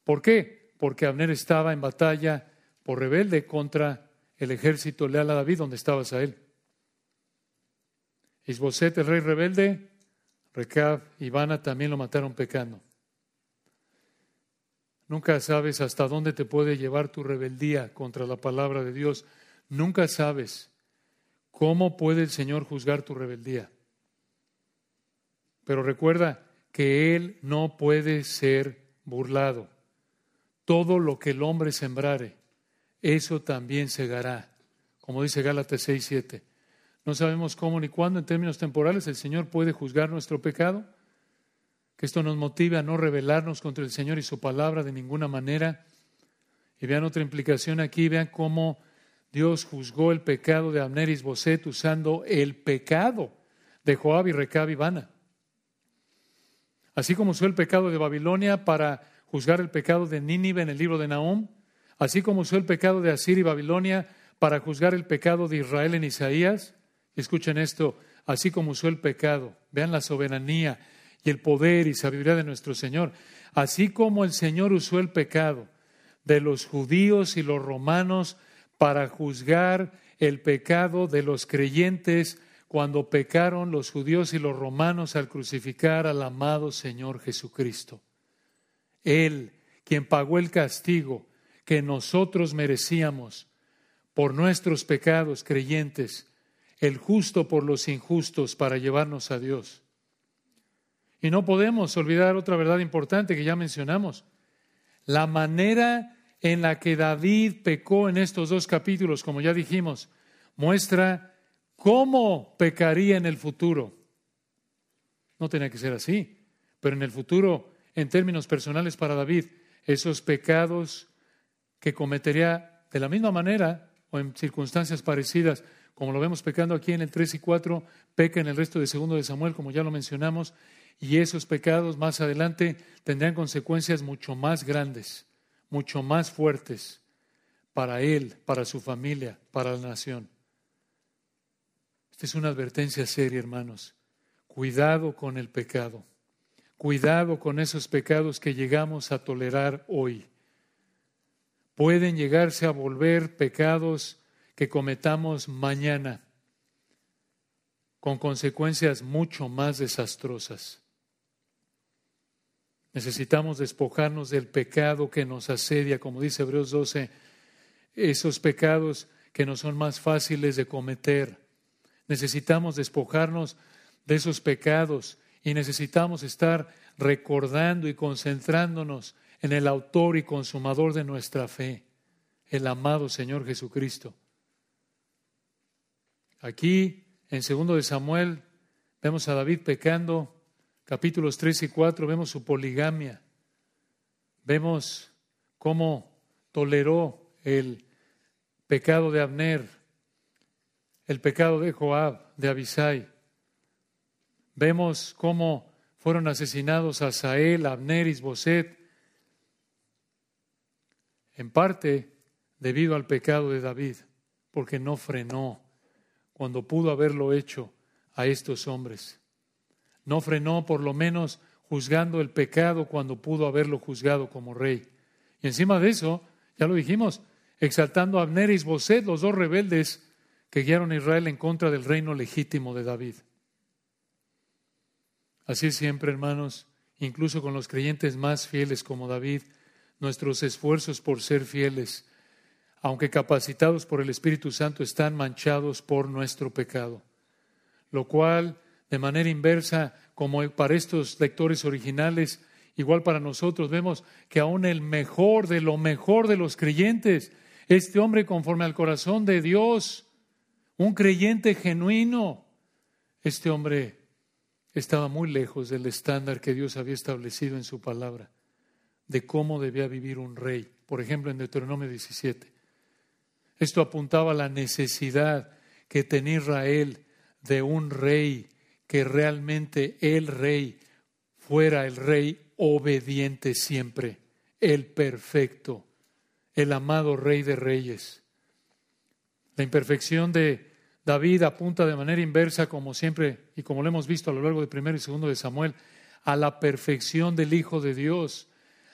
¿Por qué? Porque Abner estaba en batalla por rebelde contra el ejército leal a David, donde estaba Asael. Isboset, el rey rebelde, Recab y Ivana también lo mataron pecando. Nunca sabes hasta dónde te puede llevar tu rebeldía contra la palabra de Dios. Nunca sabes cómo puede el Señor juzgar tu rebeldía. Pero recuerda que Él no puede ser burlado. Todo lo que el hombre sembrare, eso también segará, como dice Gálatas 6, 7. No sabemos cómo ni cuándo en términos temporales el Señor puede juzgar nuestro pecado. Que esto nos motive a no rebelarnos contra el Señor y su palabra de ninguna manera. Y vean otra implicación aquí, vean cómo Dios juzgó el pecado de Abner y Boset usando el pecado de Joab y Recab y Bana. Así como usó el pecado de Babilonia para juzgar el pecado de Nínive en el libro de Nahum, así como usó el pecado de Asir y Babilonia para juzgar el pecado de Israel en Isaías, Escuchen esto, así como usó el pecado, vean la soberanía y el poder y sabiduría de nuestro Señor, así como el Señor usó el pecado de los judíos y los romanos para juzgar el pecado de los creyentes cuando pecaron los judíos y los romanos al crucificar al amado Señor Jesucristo. Él, quien pagó el castigo que nosotros merecíamos por nuestros pecados creyentes, el justo por los injustos para llevarnos a Dios. Y no podemos olvidar otra verdad importante que ya mencionamos. La manera en la que David pecó en estos dos capítulos, como ya dijimos, muestra cómo pecaría en el futuro. No tenía que ser así, pero en el futuro, en términos personales para David, esos pecados que cometería de la misma manera o en circunstancias parecidas, como lo vemos pecando aquí en el 3 y 4, peca en el resto de segundo de Samuel, como ya lo mencionamos, y esos pecados más adelante tendrán consecuencias mucho más grandes, mucho más fuertes para él, para su familia, para la nación. Esta es una advertencia seria, hermanos. Cuidado con el pecado. Cuidado con esos pecados que llegamos a tolerar hoy. Pueden llegarse a volver pecados que cometamos mañana con consecuencias mucho más desastrosas. Necesitamos despojarnos del pecado que nos asedia, como dice Hebreos 12, esos pecados que nos son más fáciles de cometer. Necesitamos despojarnos de esos pecados y necesitamos estar recordando y concentrándonos en el autor y consumador de nuestra fe, el amado Señor Jesucristo. Aquí, en segundo de Samuel, vemos a David pecando, capítulos 3 y 4, vemos su poligamia, vemos cómo toleró el pecado de Abner, el pecado de Joab, de Abisai. Vemos cómo fueron asesinados a Sael, Abner y Boset, en parte debido al pecado de David, porque no frenó cuando pudo haberlo hecho a estos hombres. No frenó por lo menos juzgando el pecado cuando pudo haberlo juzgado como rey. Y encima de eso, ya lo dijimos, exaltando a Abner y Isboset, los dos rebeldes que guiaron a Israel en contra del reino legítimo de David. Así es siempre, hermanos, incluso con los creyentes más fieles como David, nuestros esfuerzos por ser fieles, aunque capacitados por el Espíritu Santo, están manchados por nuestro pecado. Lo cual, de manera inversa, como para estos lectores originales, igual para nosotros, vemos que aún el mejor de lo mejor de los creyentes, este hombre conforme al corazón de Dios, un creyente genuino, este hombre estaba muy lejos del estándar que Dios había establecido en su palabra de cómo debía vivir un rey. Por ejemplo, en Deuteronomio 17. Esto apuntaba a la necesidad que tenía Israel de un rey, que realmente el rey fuera el rey obediente siempre, el perfecto, el amado rey de reyes. La imperfección de David apunta de manera inversa, como siempre y como lo hemos visto a lo largo de primero y segundo de Samuel, a la perfección del Hijo de Dios,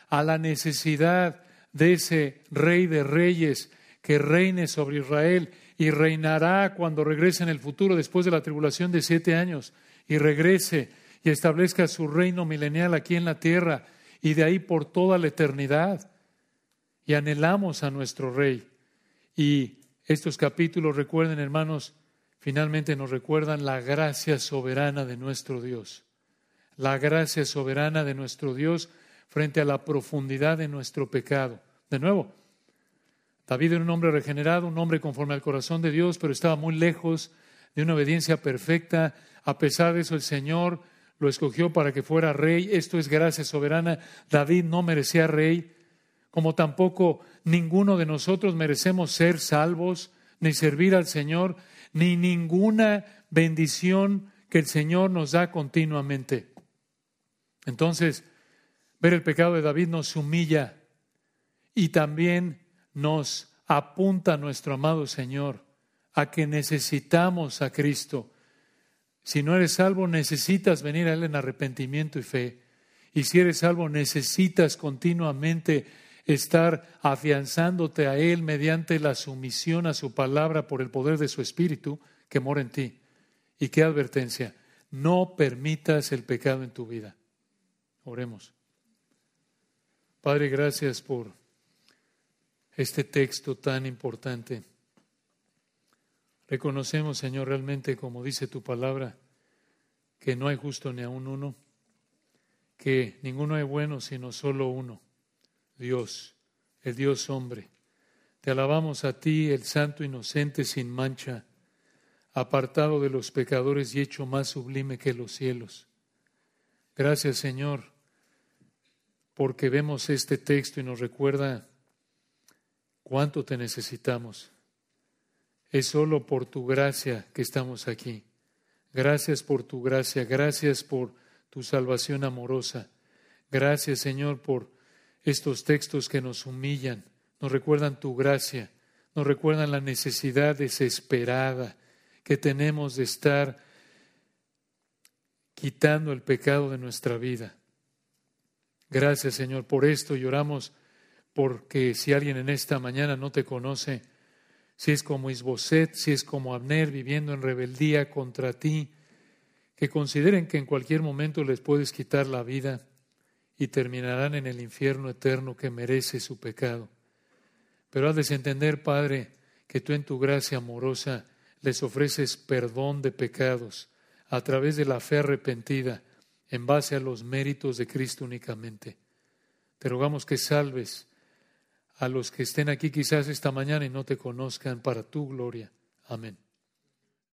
a la necesidad de ese rey de reyes que reine sobre Israel y reinará cuando regrese en el futuro después de la tribulación de siete años y regrese y establezca su reino milenial aquí en la tierra y de ahí por toda la eternidad. Y anhelamos a nuestro rey. Y estos capítulos, recuerden hermanos, finalmente nos recuerdan la gracia soberana de nuestro Dios. La gracia soberana de nuestro Dios frente a la profundidad de nuestro pecado. De nuevo, David era un hombre regenerado, un hombre conforme al corazón de Dios, pero estaba muy lejos de una obediencia perfecta. A pesar de eso, el Señor lo escogió para que fuera rey. Esto es gracia soberana. David no merecía rey, como tampoco ninguno de nosotros merecemos ser salvos, ni servir al Señor, ni ninguna bendición que el Señor nos da continuamente. Entonces, Ver el pecado de David nos humilla y también nos apunta a nuestro amado Señor, a que necesitamos a Cristo. Si no eres salvo, necesitas venir a Él en arrepentimiento y fe. Y si eres salvo, necesitas continuamente estar afianzándote a Él mediante la sumisión a su palabra por el poder de su Espíritu que mora en ti. ¿Y qué advertencia? No permitas el pecado en tu vida. Oremos. Padre, gracias por este texto tan importante. Reconocemos, Señor, realmente, como dice tu palabra, que no hay justo ni aun uno, que ninguno es bueno sino solo uno, Dios, el Dios hombre. Te alabamos a ti, el Santo Inocente sin mancha, apartado de los pecadores y hecho más sublime que los cielos. Gracias, Señor porque vemos este texto y nos recuerda cuánto te necesitamos. Es solo por tu gracia que estamos aquí. Gracias por tu gracia, gracias por tu salvación amorosa. Gracias, Señor, por estos textos que nos humillan, nos recuerdan tu gracia, nos recuerdan la necesidad desesperada que tenemos de estar quitando el pecado de nuestra vida. Gracias, Señor, por esto lloramos porque si alguien en esta mañana no te conoce, si es como Isboset, si es como Abner viviendo en rebeldía contra ti, que consideren que en cualquier momento les puedes quitar la vida y terminarán en el infierno eterno que merece su pecado. Pero has de entender, Padre, que tú en tu gracia amorosa les ofreces perdón de pecados a través de la fe arrepentida en base a los méritos de Cristo únicamente. Te rogamos que salves a los que estén aquí quizás esta mañana y no te conozcan para tu gloria. Amén.